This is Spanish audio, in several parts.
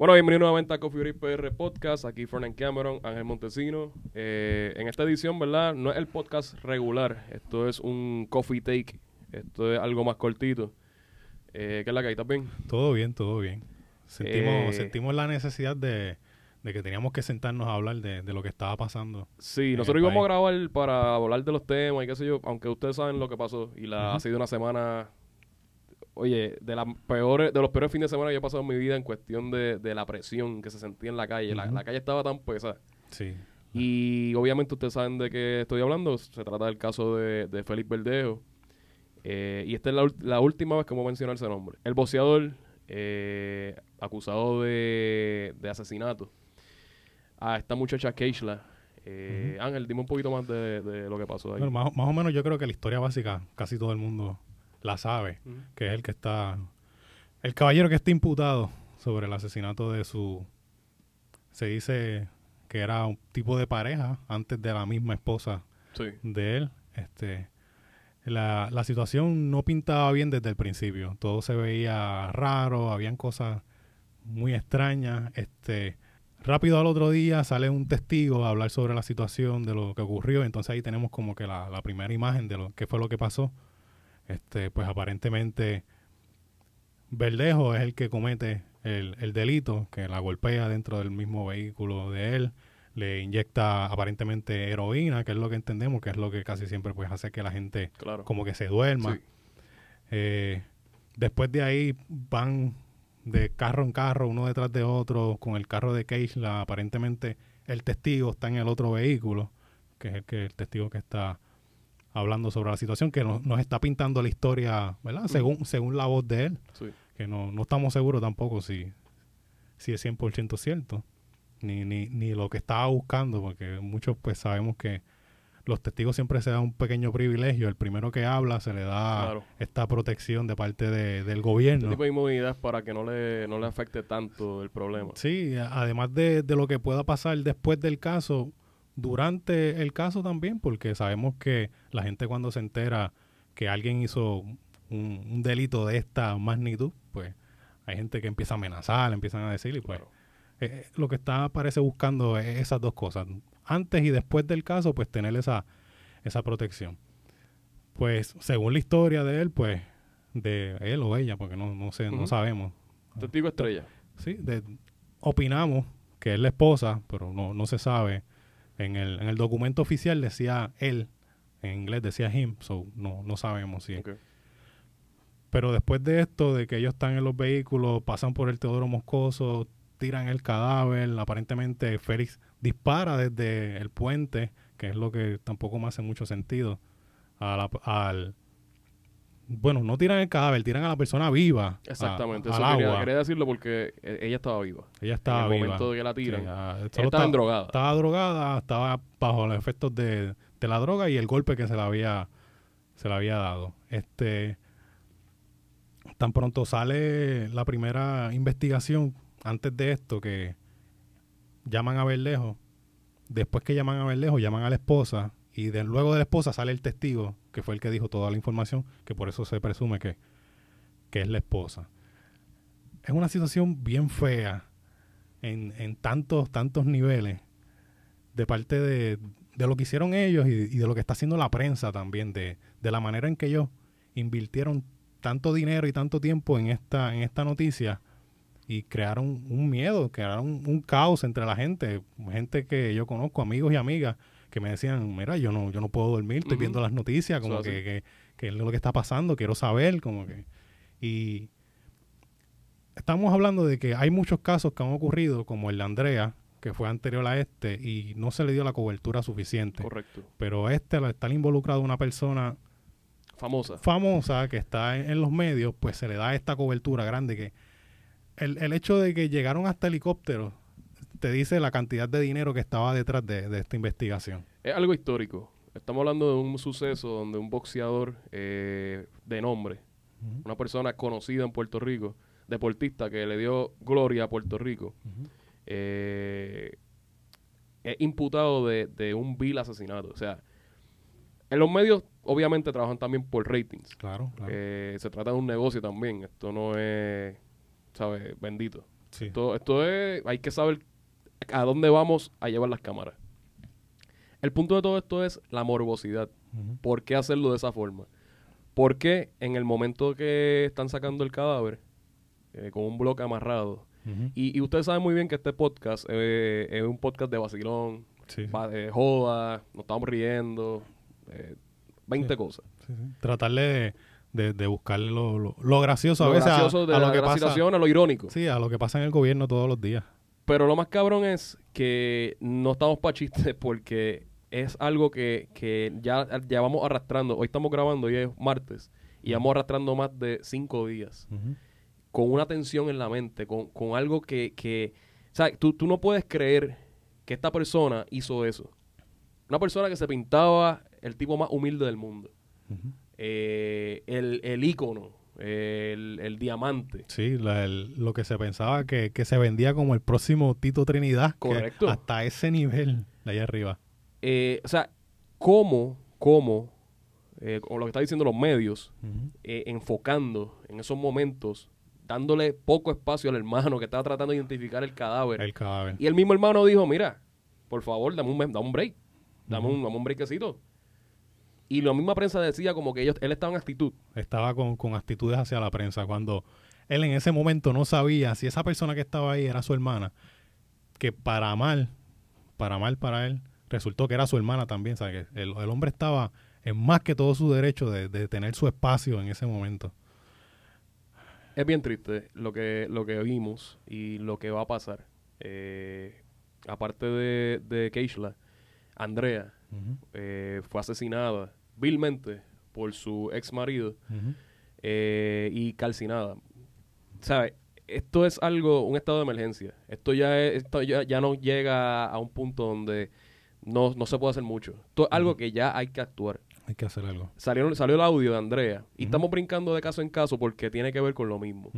Bueno, bienvenido nuevamente a Coffee Break PR Podcast. Aquí Fernand Cameron, Ángel Montesino. Eh, en esta edición, ¿verdad? No es el podcast regular. Esto es un coffee take. Esto es algo más cortito. Eh, ¿Qué es la que hay? ¿Estás bien? Todo bien, todo bien. Sentimos, Eh, sentimos la necesidad de, de que teníamos que sentarnos a hablar de, de lo que estaba pasando. Sí, nosotros íbamos a grabar para hablar de los temas y qué sé yo, aunque ustedes saben lo que pasó. Y la, ha sido una semana, oye, de, las peores, de los peores fines de semana que yo he pasado en mi vida en cuestión de, de la presión que se sentía en la calle. La, calle estaba tan pesada. Sí. Y obviamente ustedes saben de qué estoy hablando. Se trata del caso de, de Félix Verdejo. Eh, y esta es la, la última vez que voy a mencionar ese nombre. El boxeador eh, acusado de, de asesinato a esta muchacha Keishla. Eh, Ángel, dime un poquito más de, de lo que pasó ahí. Bueno, más, más o menos yo creo que la historia básica casi todo el mundo la sabe, que es el que está, el caballero que está imputado sobre el asesinato de su, se dice que era un tipo de pareja antes de la misma esposa Sí. de él. Este, la, la situación no pintaba bien desde el principio. Todo se veía raro, habían cosas muy extrañas. Este, rápido al otro día sale un testigo a hablar sobre la situación, de lo que ocurrió. Entonces ahí tenemos como que la, la primera imagen de lo que fue lo que pasó. Este, pues aparentemente Verdejo es el que comete el, el delito, que la golpea dentro del mismo vehículo de él le inyecta aparentemente heroína, que es lo que entendemos, que es lo que casi siempre pues hace que la gente Claro. como que se duerma. Sí. Eh, después de ahí van de carro en carro, uno detrás de otro, con el carro de Keishla. Aparentemente el testigo está en el otro vehículo, que es el, que, el testigo que está hablando sobre la situación, que nos, nos está pintando la historia, ¿verdad? Según, según la voz de él, Sí. que no, no estamos seguros tampoco si, si es 100% cierto, ni, ni, ni lo que estaba buscando, porque muchos pues sabemos que los testigos siempre se dan un pequeño privilegio, el primero que habla se le da Claro. esta protección de parte de- del Este gobierno. tipo de inmunidad para que no le, no le afecte tanto el problema. Sí, además de, de lo que pueda pasar después del caso, durante el caso también, porque sabemos que la gente cuando se entera que alguien hizo un, un delito de esta magnitud, pues hay gente que empieza a amenazar, empiezan a decir y pues Claro. eh, lo que está parece buscando es esas dos cosas. Antes y después del caso, pues tener esa, esa protección. Pues según la historia de él, pues de él o ella, porque no, no sé, Ujú. no sabemos. Testigo estrella. Sí, de- opinamos que es la esposa, pero no, no se sabe. En el, en el documento oficial decía él, en inglés decía him, so no, no sabemos si. Ok. Pero después de esto, de que ellos están en los vehículos, pasan por el Teodoro Moscoso, tiran el cadáver, aparentemente Félix dispara desde el puente, que es lo que tampoco me hace mucho sentido, a la- al... Bueno, no tiran el cadáver, tiran a la persona viva. a- Exactamente. al Eso quería, agua. quería decirlo porque eh, ella estaba viva. Ella estaba en el viva. momento de que la tiran. Sí, Ella estaba estaba- drogada. Estaba drogada, estaba bajo los efectos de, de la droga y el golpe que se le había, se había dado. Este, tan pronto sale la primera investigación, antes de esto, que llaman a Berlejo, después que llaman a Berlejo, llaman a la esposa, y de, luego de la esposa sale el testigo, que fue el que dijo toda la información, que por eso se presume que, que es la esposa. Es una situación bien fea en, en tantos, tantos niveles de parte de, de lo que hicieron ellos y, de lo que está haciendo la prensa también, de, de la manera en que ellos invirtieron tanto dinero y tanto tiempo en esta, en esta noticia y crearon un miedo, crearon un caos entre la gente, gente que yo conozco, amigos y amigas, que me decían, mira, yo no, yo no puedo dormir, estoy viendo las noticias, como que, que, que es lo que está pasando, quiero saber, como que... Y estamos hablando de que hay muchos casos que han ocurrido, como el de Andrea, que fue anterior a este, y no se le dio la cobertura suficiente. Correcto. Pero este, al estar involucrado una persona Famosa. famosa que está en, en los medios, pues se le da esta cobertura grande que el, el hecho de que llegaron hasta helicópteros te dice la cantidad de dinero que estaba detrás de, de esta investigación. Es algo histórico. Estamos hablando de un suceso donde un boxeador eh, de nombre, una persona conocida en Puerto Rico, deportista que le dio gloria a Puerto Rico, eh, es imputado de, de un vil asesinato. O sea, en los medios obviamente trabajan también por ratings. Claro, claro. Eh, se trata de un negocio también. Esto no es, ¿sabes? Bendito. Sí. Esto, esto es, hay que saber a dónde vamos a llevar las cámaras. El punto de todo esto es la morbosidad. Ujú. ¿Por qué hacerlo de esa forma? Porque en el momento que están sacando el cadáver, eh, con un bloque amarrado, y, y ustedes saben muy bien que este podcast eh, es un podcast de vacilón, Sí, sí. va- de joda, nos estamos riendo, eh, 20 Sí. cosas. Tratarle de, de, lo, lo, lo gracioso Lo a veces a- gracioso de a, la, lo que pasa. a lo irónico. Sí, a lo que pasa en el gobierno todos los días. Pero lo más cabrón es que no estamos para chistes porque es algo que, que ya, ya vamos arrastrando. Hoy estamos grabando y es martes. Y vamos arrastrando más de cinco días. Con una tensión en la mente, con, con algo que... que o sea, tú, tú no puedes creer que esta persona hizo eso. Una persona que se pintaba el tipo más humilde del mundo. Eh, el, el ícono, el, el diamante. Sí, la- el- lo que se pensaba que, que se vendía como el próximo Tito Trinidad. que Correcto. hasta ese nivel de allá arriba. Eh, o sea, ¿cómo, cómo, eh, con lo que está diciendo los medios, eh, enfocando en esos momentos, dándole poco espacio al hermano que estaba tratando de identificar el cadáver? El cadáver. Y el mismo hermano dijo, mira, por favor, dame un, dame un break, dame, un, dame un breakcito. Y la misma prensa decía como que ellos, él estaba en actitud. Estaba con, con actitudes hacia la prensa. Cuando él en ese momento no sabía si esa persona que estaba ahí era su hermana, que para mal, para mal para él, resultó que era su hermana también. Que el, el hombre estaba en más que todo su derecho de, de tener su espacio en ese momento. Es bien triste lo que, lo que vimos y lo que va a pasar. Eh, aparte de, de Keishla, Andrea eh, fue asesinada vilmente por su ex marido eh, y calcinada. ¿Sabes? Esto es algo, un estado de emergencia. Esto ya, es- esto ya, ya no llega a un punto donde no, no se puede hacer mucho. Esto es algo que ya hay que actuar. Hay que hacer algo. Salió, salió el audio de Andrea y estamos brincando de caso en caso porque tiene que ver con lo mismo.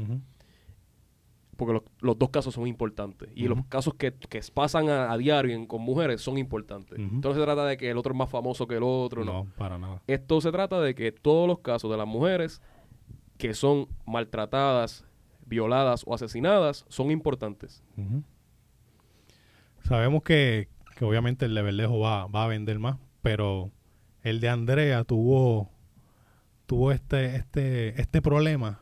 Porque los, los dos casos son importantes. Y los casos que, que pasan a, a diario en- con mujeres son importantes. Ujú. Entonces se trata de que el otro es más famoso que el otro. No. No, para nada. Esto se trata de que todos los casos de las mujeres que son maltratadas, violadas o asesinadas son importantes. Sabemos que, que obviamente el de Verdejo va, va a vender más, pero el de Andrea tuvo, tuvo este, este, este problema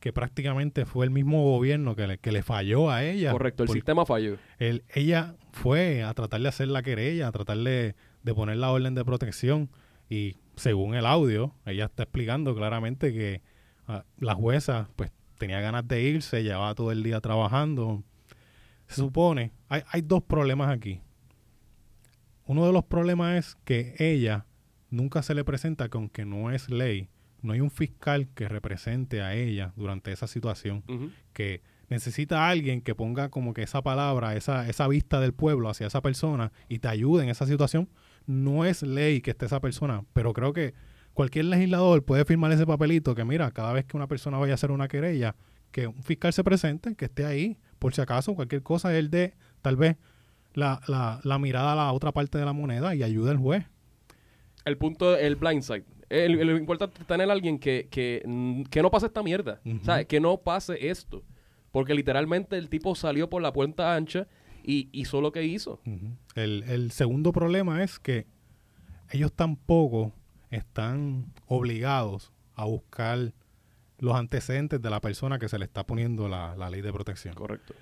que prácticamente fue el mismo gobierno que le, que le falló a ella. Correcto, el sistema falló. ella fue a tratar de hacer la querella, a tratar de, de poner la orden de protección y según el audio, ella está explicando claramente que ah, la jueza pues tenía ganas de irse, llevaba todo el día trabajando. Se supone, hay, hay dos problemas aquí. Uno de los problemas es que ella nunca se le presenta que aunque no es ley, no hay un fiscal que represente a ella durante esa situación que necesita a alguien que ponga como que esa palabra, esa, esa vista del pueblo hacia esa persona y te ayude en esa situación. No es ley que esté esa persona, pero creo que cualquier legislador puede firmar ese papelito que mira, cada vez que una persona vaya a hacer una querella, que un fiscal se presente, que esté ahí, por si acaso, cualquier cosa, él dé tal vez la, la, la mirada a la otra parte de la moneda y ayude al juez. El punto, el blindside. El, el- lo importante es tener a alguien que, que, mm, que no pase esta mierda. ¿Sabes? Que no pase esto. Porque literalmente el tipo salió por la puerta ancha y hizo lo que hizo. El, el segundo problema es que ellos tampoco están obligados a buscar los antecedentes de la persona que se le está poniendo la, la ley de protección. Correcto.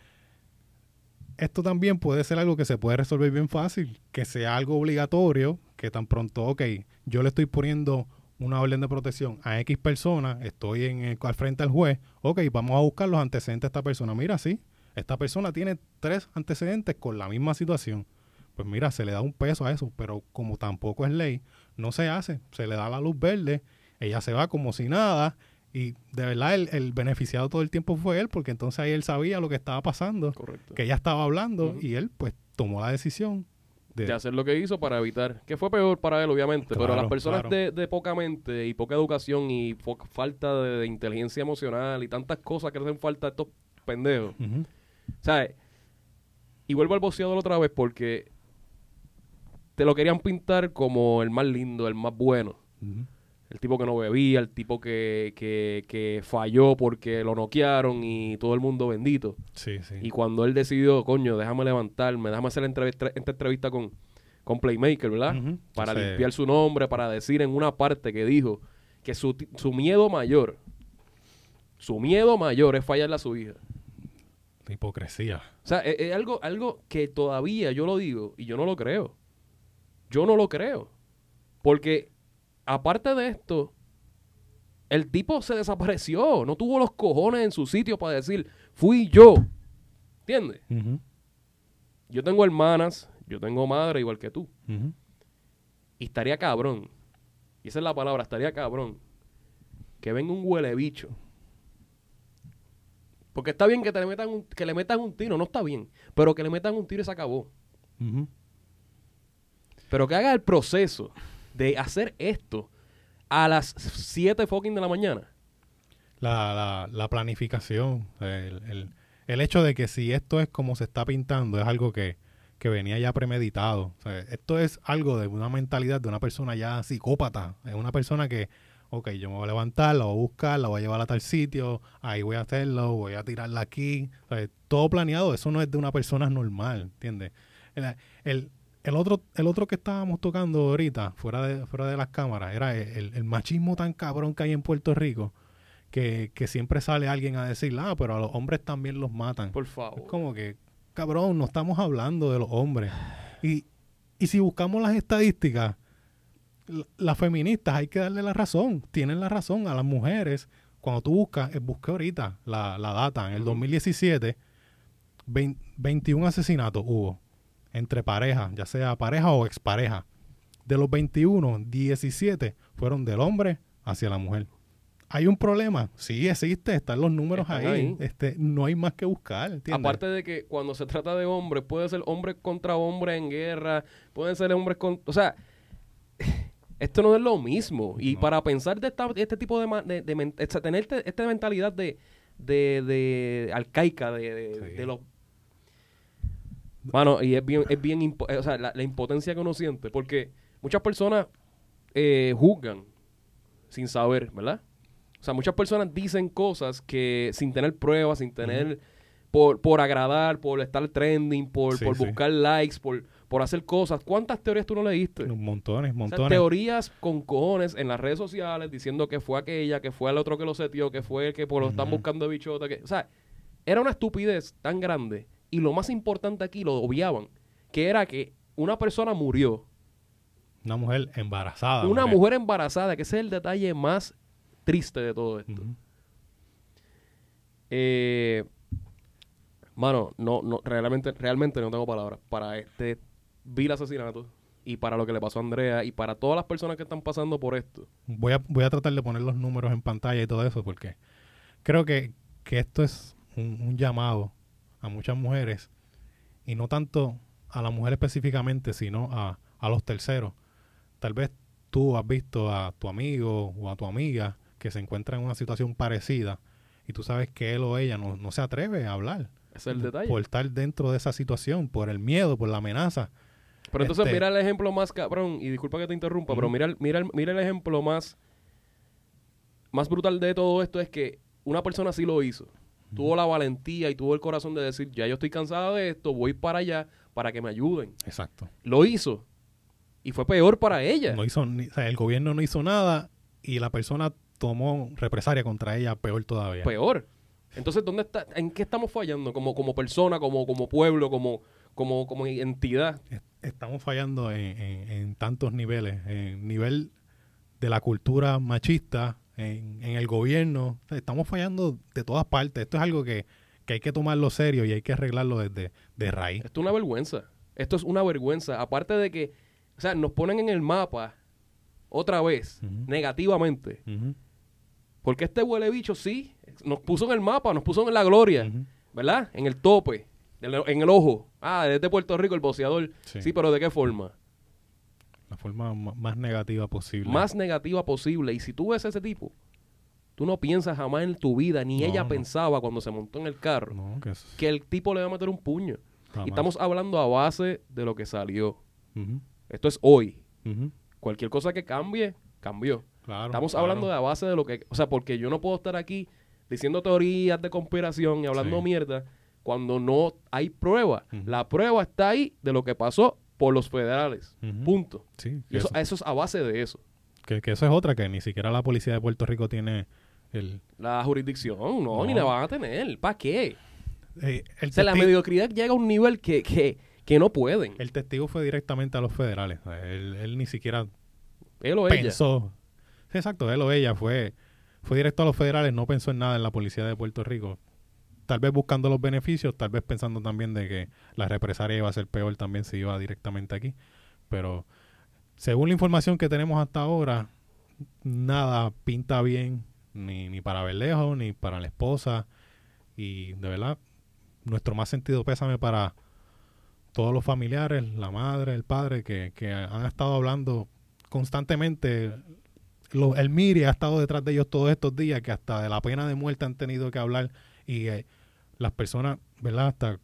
Esto también puede ser algo que se puede resolver bien fácil, que sea algo obligatorio, que tan pronto, ok, yo le estoy poniendo una orden de protección a X persona, estoy en el- al frente al juez, ok, vamos a buscar los antecedentes de esta persona. Mira, sí, esta persona tiene tres antecedentes con la misma situación. Pues mira, se le da un peso a eso, pero como tampoco es ley, no se hace, se le da la luz verde, ella se va como si nada, y de verdad el, el beneficiado todo el tiempo fue él, porque entonces ahí él sabía lo que estaba pasando Correcto. que ella estaba hablando y él pues tomó la decisión de, de hacer lo que hizo para evitar, que fue peor para él obviamente, pero Claro, las personas claro. de, de poca mente y poca educación y falta de, de inteligencia emocional y tantas cosas que le hacen falta a estos pendejos, Ujú. ¿sabes? Y vuelvo al boxeador otra vez porque te lo querían pintar como el más lindo, el más bueno, Ujú. El tipo que no bebía, el tipo que, que, que falló porque lo noquearon y todo el mundo bendito. Sí, sí. Y cuando él decidió, coño, déjame levantarme, déjame hacer entrevista, esta entrevista con, con Playmaker, ¿verdad? Para limpiar su nombre, para decir en una parte que dijo que su, su miedo mayor, su miedo mayor es fallarle a su hija. Hipocresía. O sea, es, es algo, algo que todavía yo lo digo y yo no lo creo. Yo no lo creo. Porque aparte de esto, el tipo se desapareció. No tuvo los cojones en su sitio para decir, fui yo. ¿Entiendes? Yo tengo hermanas, yo tengo madre igual que tú. Y estaría cabrón. Y esa es la palabra, estaría cabrón. Que venga un huele bicho. Porque está bien que, te le metan un, que le metan un tiro, no está bien. Pero que le metan un tiro y se acabó. Pero que haga el proceso de hacer esto a las 7 fucking de la mañana. La, la, la planificación, el, el, el hecho de que si esto es como se está pintando, es algo que, que venía ya premeditado. Esto es algo de una mentalidad de una persona ya psicópata. Es una persona que, ok, yo me voy a levantar, la voy a buscar, la voy a llevar a tal sitio, ahí voy a hacerlo, voy a tirarla aquí. Todo planeado, eso no es de una persona normal, ¿entiendes? El, el otro, el otro que estábamos tocando ahorita, fuera de, fuera de las cámaras, era el, el machismo tan cabrón que hay en Puerto Rico que, que siempre sale alguien a decir, ah, pero a los hombres también los matan. Por Es favor. como que, cabrón, no estamos hablando de los hombres. Y, y si buscamos las estadísticas, la- las feministas hay que darle la razón. Tienen la razón a las mujeres. Cuando tú buscas, eh, busqué ahorita la, la data, en el Ujú. 2017, vein- 21 asesinatos hubo entre parejas, ya sea pareja o expareja. De los 21, 17 fueron del hombre hacia la mujer. ¿Hay un problema? Sí, existe, están los números Están ahí. ahí. Este, no hay más que buscar, ¿entiendes? Aparte de que cuando se trata de hombres, puede ser hombre contra hombre en guerra, pueden ser hombres con... O sea, esto no es lo mismo. Y No. para pensar de, esta- de este tipo de... de, de esta- tener este- esta mentalidad de, de, de arcaica, de, de, Sí. de los... Mano, y es bien, es bien impo- eh, o sea, la, la impotencia que uno siente, porque muchas personas eh, juzgan sin saber, ¿verdad? O sea, muchas personas dicen cosas que sin tener pruebas, sin tener, por, por agradar, por estar trending, por, Sí, por sí. buscar likes, por, por hacer cosas. ¿Cuántas teorías tú no leíste? Montones, O sea, montones. teorías con cojones en las redes sociales diciendo que fue aquella, que fue el otro que lo setió, que fue el que por lo están buscando de bichota. Que, o sea, era una estupidez tan grande. Y lo más importante aquí lo obviaban, que era que una persona murió. Una mujer embarazada. una mujer. mujer embarazada, que ese es el detalle más triste de todo esto. Eh, mano, no, no, realmente, realmente no tengo palabras para este vil asesinato y para lo que le pasó a Andrea y para todas las personas que están pasando por esto. Voy a, voy a tratar de poner los números en pantalla y todo eso porque creo que, que esto es un, un llamado a muchas mujeres y no tanto a la mujer específicamente, sino a, a los terceros. Tal vez tú has visto a tu amigo o a tu amiga que se encuentra en una situación parecida y tú sabes que él o ella no, no se atreve a hablar es el detalle. por estar dentro de esa situación, por el miedo, por la amenaza. Pero entonces Este- mira el ejemplo más cabrón, y disculpa que te interrumpa, pero mira, el- mira, mira el ejemplo más, más brutal de todo esto es que una persona sí lo hizo. Tuvo la valentía y tuvo el corazón de decir, ya yo estoy cansada de esto, voy para allá para que me ayuden. Exacto. Lo hizo. Y fue peor para ella. No hizo ni- o sea, el gobierno no hizo nada y la persona tomó represalia contra ella peor todavía. Peor. Entonces, ¿dónde está? ¿En qué estamos fallando como, como persona, como, como pueblo, como, como, como entidad? Es- Estamos fallando en, en- en tantos niveles. En nivel de la cultura machista, en, en el gobierno. Estamos fallando de todas partes. Esto es algo que, que hay que tomarlo serio y hay que arreglarlo desde de raíz. Esto es una vergüenza. Esto es una vergüenza. Aparte de que, o sea, nos ponen en el mapa otra vez, negativamente. Porque este huele bicho sí, nos puso en el mapa, nos puso en la gloria. ¿verdad? En el tope, en el, en el ojo. Ah, desde Puerto Rico el boceador. Sí. Sí. pero ¿de qué forma? La forma ma- más negativa posible. Más negativa posible. Y si tú ves a ese tipo, tú no piensas jamás en tu vida, ni No, ella no. pensaba cuando se montó en el carro, No, que es- que el tipo le va a meter un puño. jamás. Y estamos hablando a base de lo que salió. Esto es hoy. Cualquier cosa que cambie, cambió. Claro, Estamos claro. hablando de la base de lo que... O sea, porque yo no puedo estar aquí diciendo teorías de conspiración y hablando Sí. mierda cuando no hay prueba. La prueba está ahí de lo que pasó por los federales. Punto. Sí, Y eso, eso es a base de eso. Que, que eso es otra, que ni siquiera la policía de Puerto Rico tiene el... La jurisdicción, no, No. ni la van a tener. ¿Para qué? eh, el, O sea, la mediocridad llega a un nivel que, que, que no pueden. el testigo fue directamente a los federales. Él, él ni siquiera Él o ella. pensó. Sí, exacto, él o ella fue, fue directo a los federales, no pensó en nada en la policía de Puerto Rico. Tal vez buscando los beneficios, tal vez pensando también de que la represalia iba a ser peor también si iba directamente aquí. Pero según la información que tenemos hasta ahora, nada pinta bien ni, para Verdejo, ni para la esposa. Y de verdad, nuestro más sentido pésame para todos los familiares, la madre, el padre, que, que han estado hablando constantemente. Lo- el MIRI ha estado detrás de ellos todos estos días, que hasta de la pena de muerte han tenido que hablar. Y eh, las personas, ¿verdad? Hasta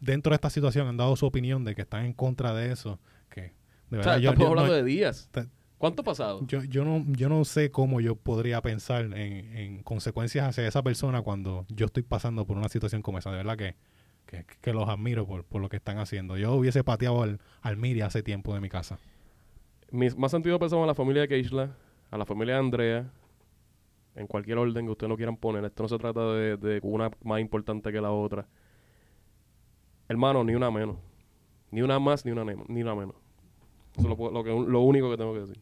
dentro de esta situación han dado su opinión de que están en contra de eso. Que de O sea, verdad, yo- estamos yo no- hablando de días. te- ¿Cuánto ha pasado? yo, yo no yo no sé cómo yo podría pensar en, en consecuencias hacia esa persona cuando yo estoy pasando por una situación como esa. De verdad que, que, que los admiro por, por lo que están haciendo. Yo hubiese pateado al, al Miri hace tiempo de mi casa. Mis más sentido pensamos a la familia de Keishla, a la familia de Andrea, en cualquier orden que ustedes lo quieran poner. Esto no se trata de, una más importante que la otra. Hermano, ni una menos. Ni una más, ni una, ni una menos. Eso es lo, lo que- lo único que tengo que decir.